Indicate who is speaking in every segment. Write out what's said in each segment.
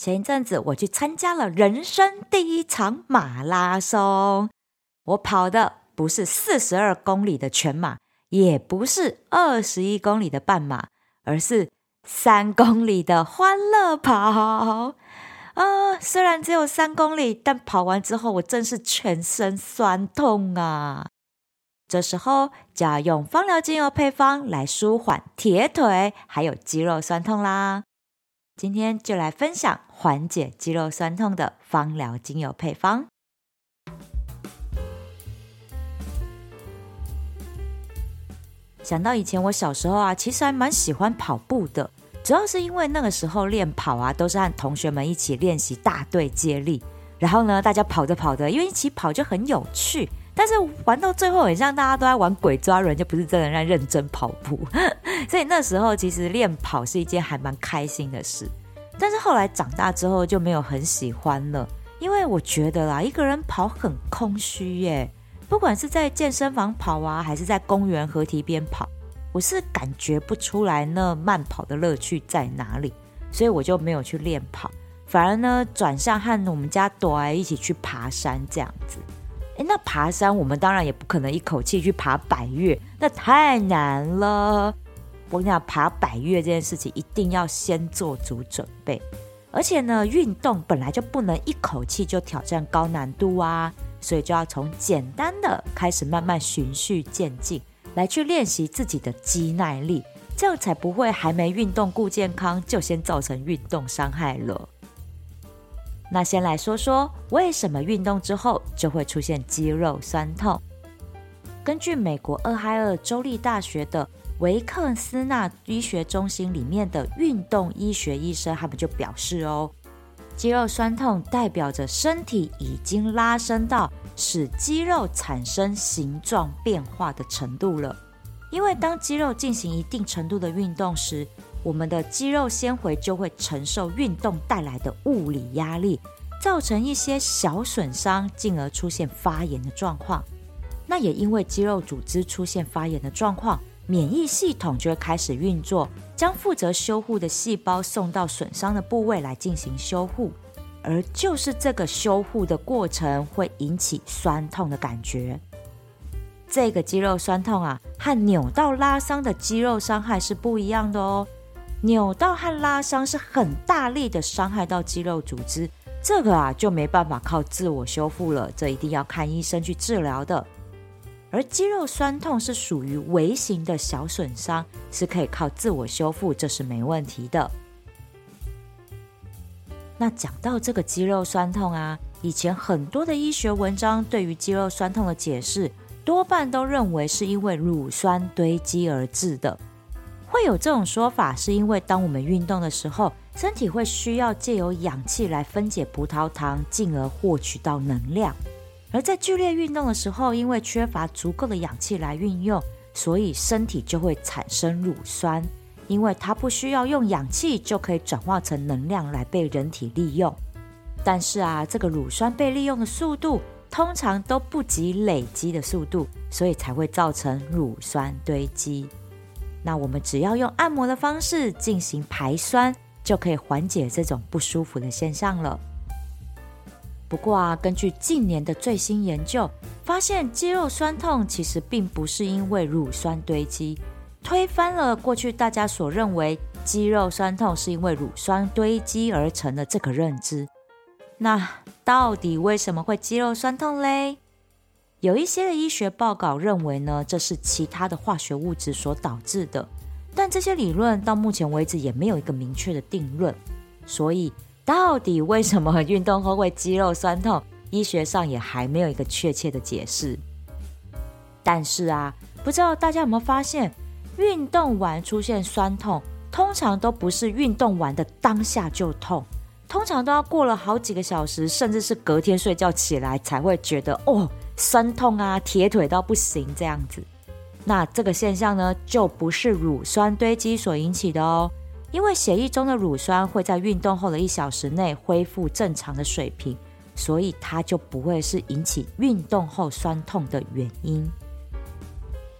Speaker 1: 前一阵子我去参加了人生第一场马拉松，我跑的不是四十二公里的全马，也不是二十一公里的半马，而是三公里的欢乐跑。啊、虽然只有三公里，但跑完之后我真是全身酸痛啊！这时候就要用芳疗精油配方来舒缓铁腿还有肌肉酸痛啦。今天就来分享缓解肌肉酸痛的芳疗精油配方。想到以前我小时候啊，其实还蛮喜欢跑步的，主要是因为那个时候练跑啊，都是和同学们一起练习大队接力，然后呢，大家跑着跑着，因为一起跑就很有趣。但是玩到最后，很像大家都在玩鬼抓人，就不是真的在认真跑步。所以那时候其实练跑是一件还蛮开心的事。但是后来长大之后就没有很喜欢了，因为我觉得啦，一个人跑很空虚耶。不管是在健身房跑啊，还是在公园河堤边跑，我是感觉不出来那慢跑的乐趣在哪里，所以我就没有去练跑，反而呢转向和我们家朵儿一起去爬山这样子。诶，那爬山我们当然也不可能一口气去爬百岳，那太难了。我跟你讲，爬百岳这件事情一定要先做足准备，而且呢，运动本来就不能一口气就挑战高难度啊，所以就要从简单的开始，慢慢循序渐进来去练习自己的肌耐力，这样才不会还没运动顾健康就先造成运动伤害了。那先来说说为什么运动之后就会出现肌肉酸痛。根据美国俄亥俄州立大学的维克斯纳医学中心里面的运动医学医生，他们就表示哦，肌肉酸痛代表着身体已经拉伸到使肌肉产生形状变化的程度了。因为当肌肉进行一定程度的运动时，我们的肌肉纤维就会承受运动带来的物理压力，造成一些小损伤，进而出现发炎的状况。那也因为肌肉组织出现发炎的状况，免疫系统就会开始运作，将负责修护的细胞送到损伤的部位来进行修护。而就是这个修护的过程会引起酸痛的感觉。这个肌肉酸痛啊，和扭到拉伤的肌肉伤害是不一样的哦。扭到和拉伤是很大力的伤害到肌肉组织，这个啊就没办法靠自我修复了，这一定要看医生去治疗的。而肌肉酸痛是属于微型的小损伤，是可以靠自我修复，这是没问题的。那讲到这个肌肉酸痛啊，以前很多的医学文章对于肌肉酸痛的解释，多半都认为是因为乳酸堆积而致的。会有这种说法，是因为当我们运动的时候，身体会需要借由氧气来分解葡萄糖，进而获取到能量。而在剧烈运动的时候，因为缺乏足够的氧气来运用，所以身体就会产生乳酸，因为它不需要用氧气就可以转化成能量来被人体利用。但是啊，这个乳酸被利用的速度通常都不及累积的速度，所以才会造成乳酸堆积。那我们只要用按摩的方式进行排酸，就可以缓解这种不舒服的现象了。不过啊，根据近年的最新研究，发现肌肉酸痛其实并不是因为乳酸堆积，推翻了过去大家所认为肌肉酸痛是因为乳酸堆积而成的这个认知。那到底为什么会肌肉酸痛嘞？有一些的医学报告认为呢，这是其他的化学物质所导致的，但这些理论到目前为止也没有一个明确的定论。所以，到底为什么运动后会肌肉酸痛，医学上也还没有一个确切的解释。但是啊，不知道大家有没有发现，运动完出现酸痛，通常都不是运动完的当下就痛，通常都要过了好几个小时，甚至是隔天睡觉起来才会觉得哦。酸痛啊，铁腿到不行这样子，那这个现象呢，就不是乳酸堆积所引起的哦。因为血液中的乳酸会在运动后的一小时内恢复正常的水平，所以它就不会是引起运动后酸痛的原因。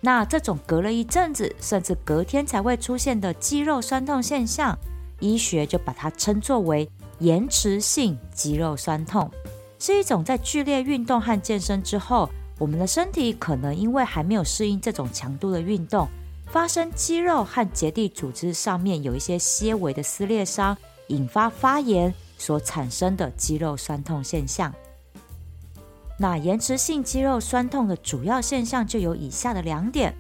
Speaker 1: 那这种隔了一阵子，甚至隔天才会出现的肌肉酸痛现象，医学就把它称作为延迟性肌肉酸痛，是一种在剧烈运动和健身之后，我们的身体可能因为还没有适应这种强度的运动，发生肌肉和结缔组织上面有一些些微的撕裂伤，引发发炎所产生的肌肉酸痛现象。那延迟性肌肉酸痛的主要现象就有以下的两点：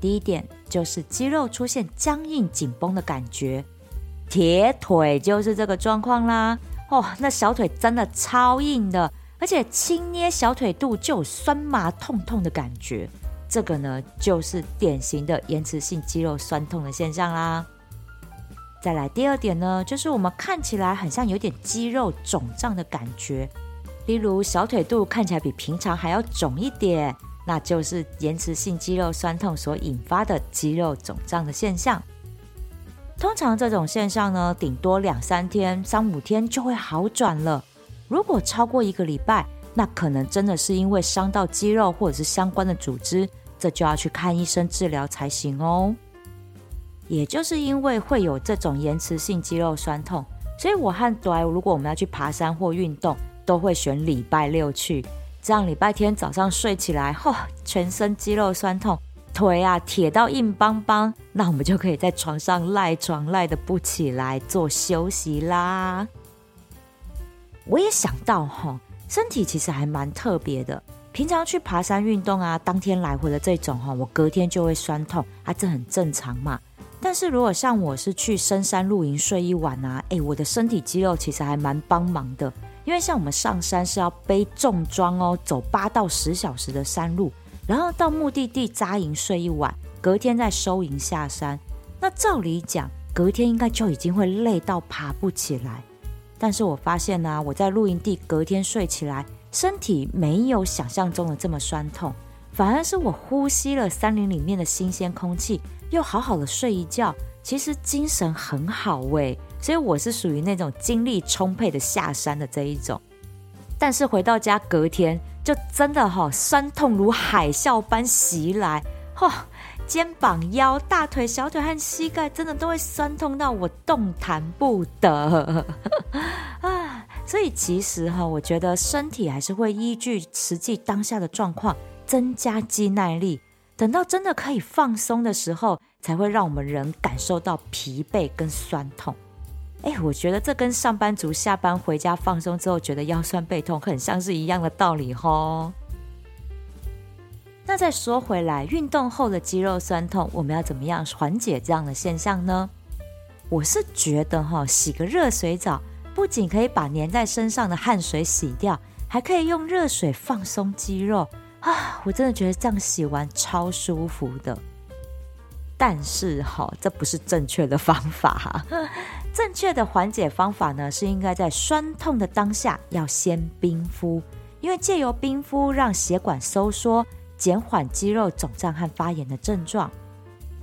Speaker 1: 第一点就是肌肉出现僵硬紧绷的感觉，铁腿就是这个状况啦。哦，那小腿真的超硬的，而且轻捏小腿肚就有酸麻痛痛的感觉，这个呢就是典型的延迟性肌肉酸痛的现象啦。再来第二点呢，就是我们看起来很像有点肌肉肿胀的感觉。例如小腿肚看起来比平常还要肿一点，那就是延迟性肌肉酸痛所引发的肌肉肿胀的现象。通常这种现象呢，顶多两三天、三五天就会好转了。如果超过一个礼拜，那可能真的是因为伤到肌肉或者是相关的组织，这就要去看医生治疗才行哦。也就是因为会有这种延迟性肌肉酸痛，所以我和 d 如果我们要去爬山或运动，都会选礼拜六去，这样礼拜天早上睡起来，全身肌肉酸痛，腿啊铁到硬邦邦，那我们就可以在床上赖床赖得不起来，做休息啦。我也想到哈，身体其实还蛮特别的，平常去爬山运动啊，当天来回的这种哈，我隔天就会酸痛啊，这很正常嘛。但是如果像我是去深山露营睡一晚啊，哎，我的身体肌肉其实还蛮帮忙的。因为像我们上山是要背重装哦，走八到十小时的山路，然后到目的地扎营睡一晚，隔天再收营下山。那照理讲，隔天应该就已经会累到爬不起来。但是我发现呢、我在露营地隔天睡起来，身体没有想象中的这么酸痛，反而是我呼吸了山林里面的新鲜空气，又好好的睡一觉，其实精神很好喂。所以我是属于那种精力充沛的下山的这一种，但是回到家隔天就真的哈、酸痛如海啸般袭来，哈、哦、肩膀、腰、大腿、小腿和膝盖真的都会酸痛到我动弹不得！所以其实哈，我觉得身体还是会依据实际当下的状况增加肌耐力，等到真的可以放松的时候，才会让我们人感受到疲惫跟酸痛。哎，我觉得这跟上班族下班回家放松之后觉得腰酸背痛很像是一样的道理吼。那再说回来，运动后的肌肉酸痛，我们要怎么样缓解这样的现象呢？我是觉得哈，洗个热水澡，不仅可以把粘在身上的汗水洗掉，还可以用热水放松肌肉啊！我真的觉得这样洗完超舒服的。但是哈，这不是正确的方法。正确的缓解方法呢，是应该在酸痛的当下要先冰敷，因为借由冰敷让血管收缩，减缓肌肉肿胀和发炎的症状。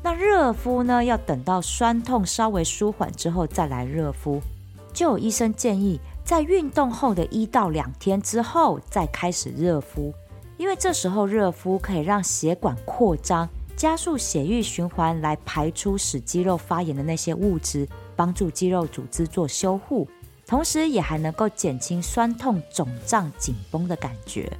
Speaker 1: 那热敷呢，要等到酸痛稍微舒缓之后再来热敷。就有医生建议，在运动后的一到两天之后再开始热敷，因为这时候热敷可以让血管扩张，加速血液循环，来排出使肌肉发炎的那些物质。帮助肌肉组织做修护，同时也还能够减轻酸痛、肿胀、紧绷的感觉。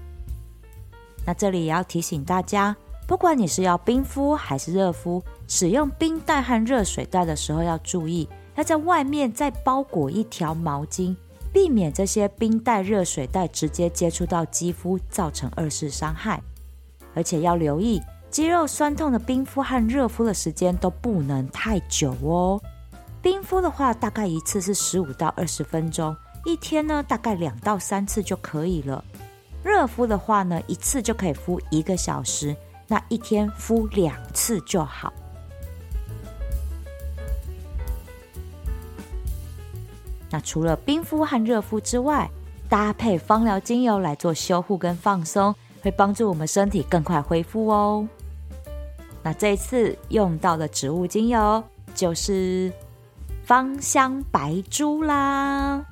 Speaker 1: 那这里也要提醒大家，不管你是要冰敷还是热敷，使用冰袋和热水袋的时候要注意，要在外面再包裹一条毛巾，避免这些冰袋、热水袋直接接触到肌肤，造成二次伤害。而且要留意，肌肉酸痛的冰敷和热敷的时间都不能太久哦。冰敷的话，大概一次是十五到二十分钟，一天呢大概两到三次就可以了。热敷的话呢，一次就可以敷一个小时，那一天敷两次就好。那除了冰敷和热敷之外，搭配芳疗精油来做修护跟放松，会帮助我们身体更快恢复哦。那这次用到的植物精油就是。芳香白珠啦，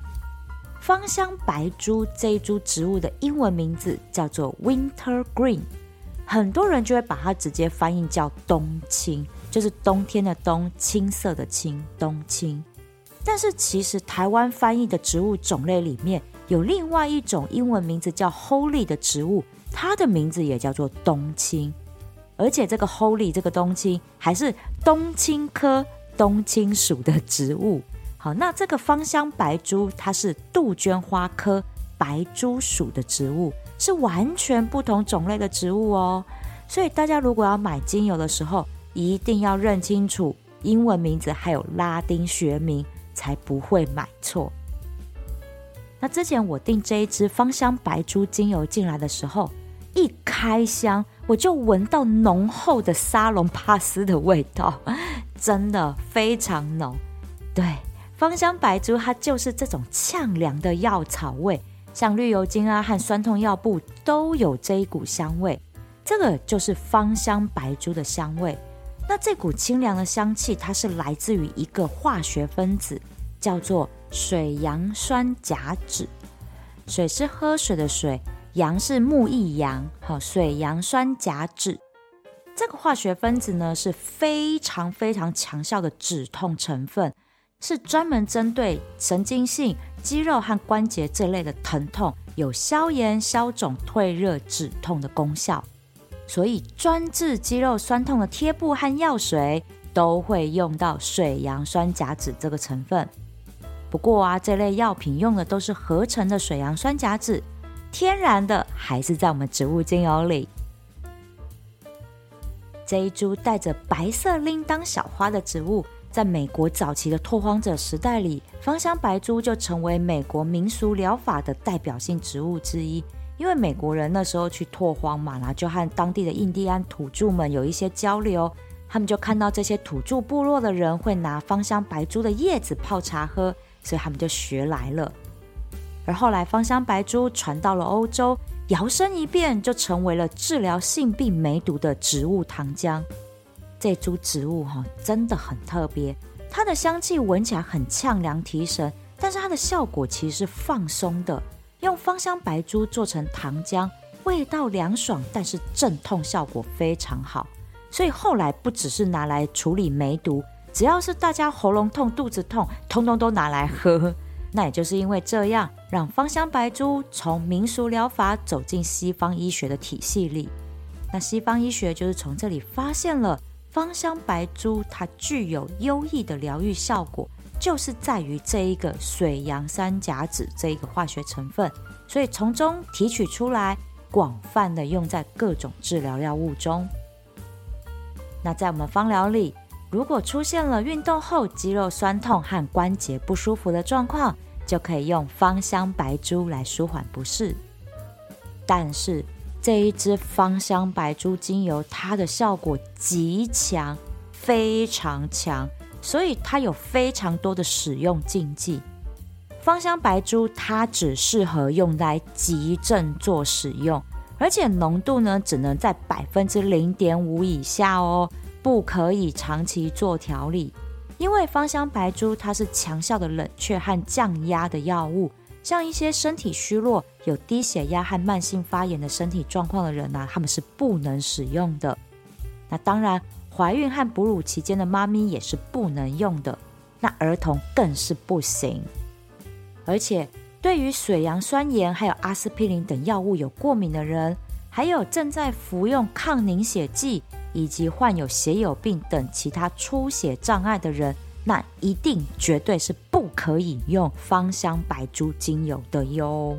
Speaker 1: 芳香白珠这一株植物的英文名字叫做 Winter Green，很多人就会把它直接翻译叫冬青，就是冬天的冬，青色的青，冬青。但是其实台湾翻译的植物种类里面有另外一种英文名字叫 Holy 的植物，它的名字也叫做冬青，而且这个 Holy 这个冬青还是冬青科冬青属的植物。好，那这个芳香白珠它是杜鹃花科白珠属的植物，是完全不同种类的植物哦。所以大家如果要买精油的时候，一定要认清楚英文名字还有拉丁学名，才不会买错。那之前我订这一支芳香白珠精油进来的时候，一开箱我就闻到浓厚的沙龙帕斯的味道，真的非常浓。对。芳香白珠，它就是这种呛凉的药草味，像绿油精啊和酸痛药布都有这一股香味，这个就是芳香白珠的香味。那这股清凉的香气，它是来自于一个化学分子，叫做水杨酸甲酯。水是喝水的水，杨是木易杨，好，水杨酸甲酯。这个化学分子呢，是非常非常强效的止痛成分。是专门针对神经性肌肉和关节这类的疼痛，有消炎、消肿、退热、止痛的功效。所以专治肌肉酸痛的贴布和药水都会用到水杨酸甲酯这个成分。不过啊，这类药品用的都是合成的水杨酸甲酯，天然的还是在我们植物精油里。这一株带着白色铃铛小花的植物。在美国早期的拓荒者时代里，芳香白珠就成为美国民俗疗法的代表性植物之一。因为美国人那时候去拓荒嘛，然后就和当地的印第安土著们有一些交流，他们就看到这些土著部落的人会拿芳香白珠的叶子泡茶喝，所以他们就学来了。而后来，芳香白珠传到了欧洲，摇身一变就成为了治疗性病梅毒的植物糖浆。这株植物哈真的很特别，它的香气闻起来很呛凉提神，但是它的效果其实是放松的。用芳香白珠做成糖浆，味道凉爽，但是镇痛效果非常好。所以后来不只是拿来处理梅毒，只要是大家喉咙痛、肚子痛，通通都拿来喝。那也就是因为这样，让芳香白珠从民俗疗法走进西方医学的体系里。那西方医学就是从这里发现了。芳香白珠它具有优异的疗愈效果，就是在于这一个水杨酸甲酯这一个化学成分，所以从中提取出来，广泛的用在各种治疗药物中。那在我们芳疗里，如果出现了运动后肌肉酸痛和关节不舒服的状况，就可以用芳香白珠来舒缓不适。但是，这一支芳香白珠精油，它的效果极强，非常强，所以它有非常多的使用禁忌。芳香白珠它只适合用来急症做使用，而且浓度呢只能在百分之零点五以下哦，不可以长期做调理。因为芳香白珠它是强效的冷却和降压的药物。像一些身体虚弱、有低血压和慢性发炎的身体状况的人呢、他们是不能使用的。那当然，怀孕和哺乳期间的妈咪也是不能用的。那儿童更是不行。而且，对于水杨酸盐还有阿司匹林等药物有过敏的人，还有正在服用抗凝血剂以及患有血友病等其他出血障碍的人。那一定绝对是不可以用芳香白珠精油的哟。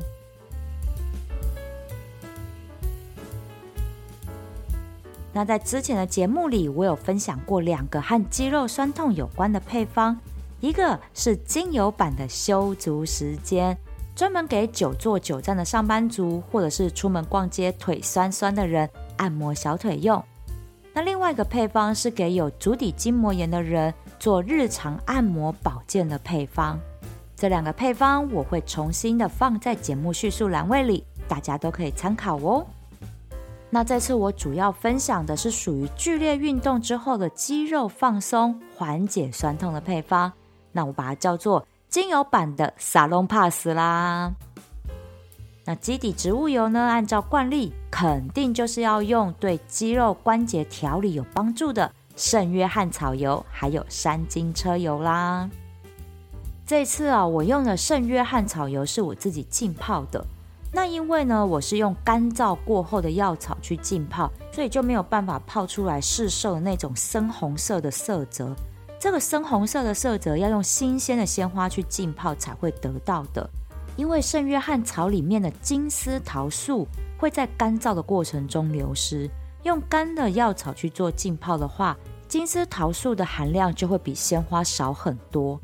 Speaker 1: 那在之前的节目里，我有分享过两个和肌肉酸痛有关的配方，一个是精油版的修足时间，专门给久坐久站的上班族，或者是出门逛街腿酸酸的人按摩小腿用。那另外一个配方是给有足底筋膜炎的人。做日常按摩保健的配方，这两个配方我会重新的放在节目叙述栏位里，大家都可以参考哦。那这次我主要分享的是属于剧烈运动之后的肌肉放松、缓解酸痛的配方，那我把它叫做精油版的沙龙帕斯啦。那基底植物油呢，按照惯例，肯定就是要用对肌肉关节调理有帮助的。圣约翰草油，还有山金车油啦。这次啊，我用的圣约翰草油是我自己浸泡的。那因为呢，我是用干燥过后的药草去浸泡，所以就没有办法泡出来市售的那种深红色的色泽。这个深红色的色泽要用新鲜的鲜花去浸泡才会得到的。因为圣约翰草里面的金丝桃素会在干燥的过程中流失，用干的药草去做浸泡的话，金丝桃素的含量就会比鲜花少很多。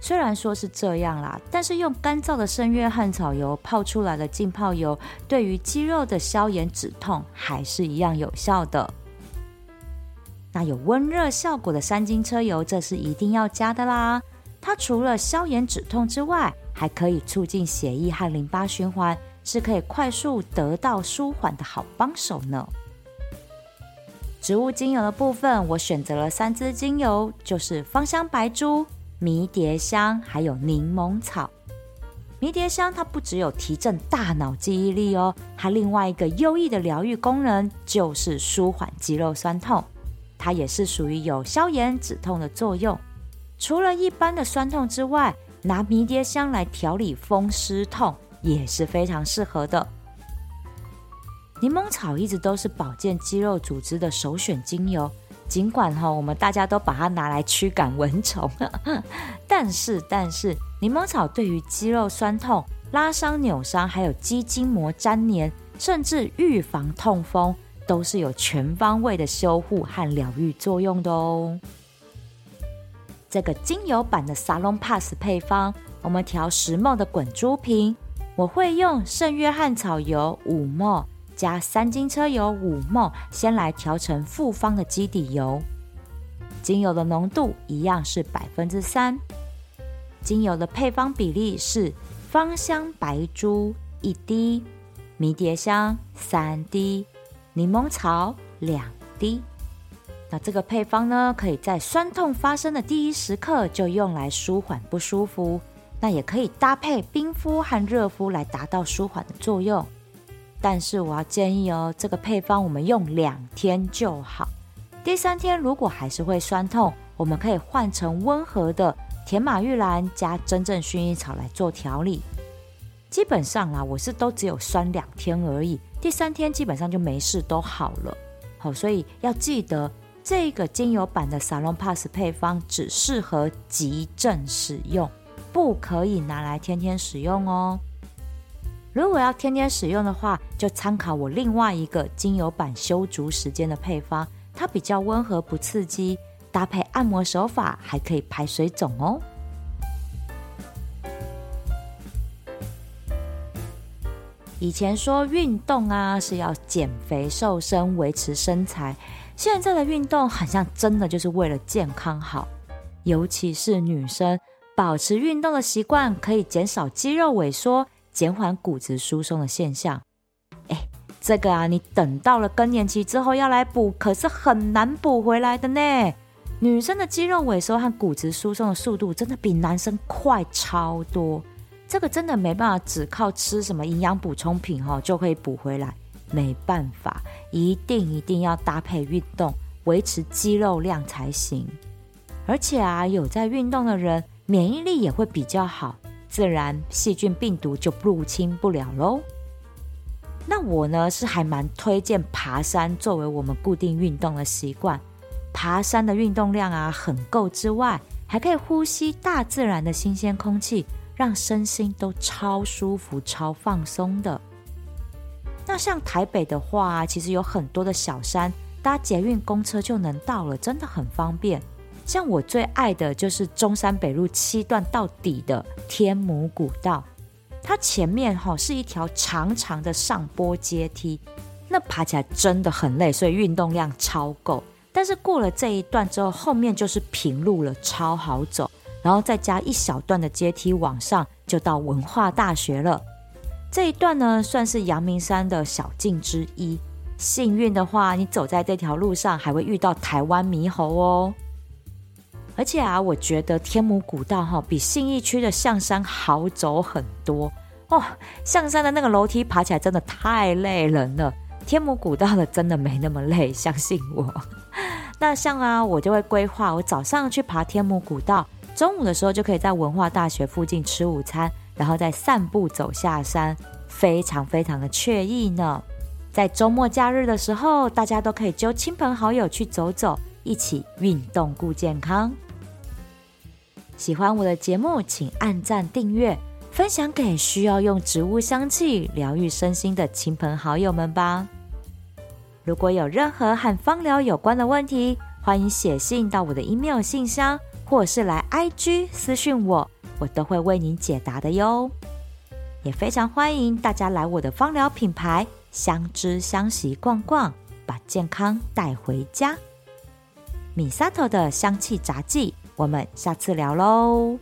Speaker 1: 虽然说是这样啦，但是用干燥的圣约翰草油泡出来的浸泡油，对于肌肉的消炎止痛还是一样有效的。那有温热效果的三金车油，这是一定要加的啦。它除了消炎止痛之外，还可以促进血液和淋巴循环，是可以快速得到舒缓的好帮手呢。植物精油的部分，我选择了三支精油，就是芳香白珠。迷迭香还有柠檬草，迷迭香它不只有提振大脑记忆力哦，它另外一个优异的疗愈功能就是舒缓肌肉酸痛，它也是属于有消炎止痛的作用。除了一般的酸痛之外，拿迷迭香来调理风湿痛也是非常适合的。柠檬草一直都是保健肌肉组织的首选精油。尽管哈，我们大家都把它拿来驱赶蚊虫，但是但是，柠檬草对于肌肉酸痛、拉伤、扭伤，还有肌筋膜粘连，甚至预防痛风，都是有全方位的修护和疗愈作用的哦。这个精油版的 Salon Pass 配方，我们调十墨的滚珠瓶，我会用圣约翰草油五墨。加三金车油五墨先来调成复方的基底油。精油的浓度一样是百分之三。精油的配方比例是芳香白珠一滴，迷迭香三滴，柠檬草两滴。那这个配方呢，可以在酸痛发生的第一时刻就用来舒缓不舒服。那也可以搭配冰敷和热敷来达到舒缓的作用。但是我要建议哦，这个配方我们用两天就好。第三天如果还是会酸痛，我们可以换成温和的甜马玉兰加真正薰衣草来做调理。基本上啦，我是都只有酸两天而已，第三天基本上就没事都好了。好，所以要记得这个精油版的 Salon Pass 配方只适合急症使用，不可以拿来天天使用哦。如果要天天使用的话，就参考我另外一个精油版修足时间的配方，它比较温和不刺激，搭配按摩手法还可以排水肿哦。以前说运动啊是要减肥瘦身维持身材，现在的运动好像真的就是为了健康好，尤其是女生，保持运动的习惯可以减少肌肉萎缩。减缓骨质疏松的现象，哎，这个啊，你等到了更年期之后要来补，可是很难补回来的呢。女生的肌肉萎缩和骨质疏松的速度真的比男生快超多，这个真的没办法只靠吃什么营养补充品哈就可以补回来，没办法，一定一定要搭配运动，维持肌肉量才行。而且啊，有在运动的人，免疫力也会比较好。自然细菌病毒就入侵不了喽。那我呢是还蛮推荐爬山作为我们固定运动的习惯。爬山的运动量啊很够之外，还可以呼吸大自然的新鲜空气，让身心都超舒服、超放松的。那像台北的话，其实有很多的小山，搭捷运、公车就能到了，真的很方便。像我最爱的就是中山北路七段到底的天母古道，它前面哈是一条长长的上坡阶梯，那爬起来真的很累，所以运动量超够。但是过了这一段之后，后面就是平路了，超好走。然后再加一小段的阶梯往上，就到文化大学了。这一段呢，算是阳明山的小径之一。幸运的话，你走在这条路上，还会遇到台湾猕猴哦。而且啊，我觉得天母古道哈比信义区的象山好走很多哦。象山的那个楼梯爬起来真的太累人了，天母古道的真的没那么累，相信我。那像啊，我就会规划我早上去爬天母古道，中午的时候就可以在文化大学附近吃午餐，然后再散步走下山，非常非常的惬意呢。在周末假日的时候，大家都可以揪亲朋好友去走走，一起运动顾健康。喜欢我的节目，请按赞订阅，分享给需要用植物香气疗愈身心的亲朋好友们吧。如果有任何和芳疗有关的问题，欢迎写信到我的 email 信箱，或是来 IG 私讯我，我都会为您解答的哟。也非常欢迎大家来我的芳疗品牌相知相习逛逛，把健康带回家。米萨头的香气杂技，我们下次聊喽。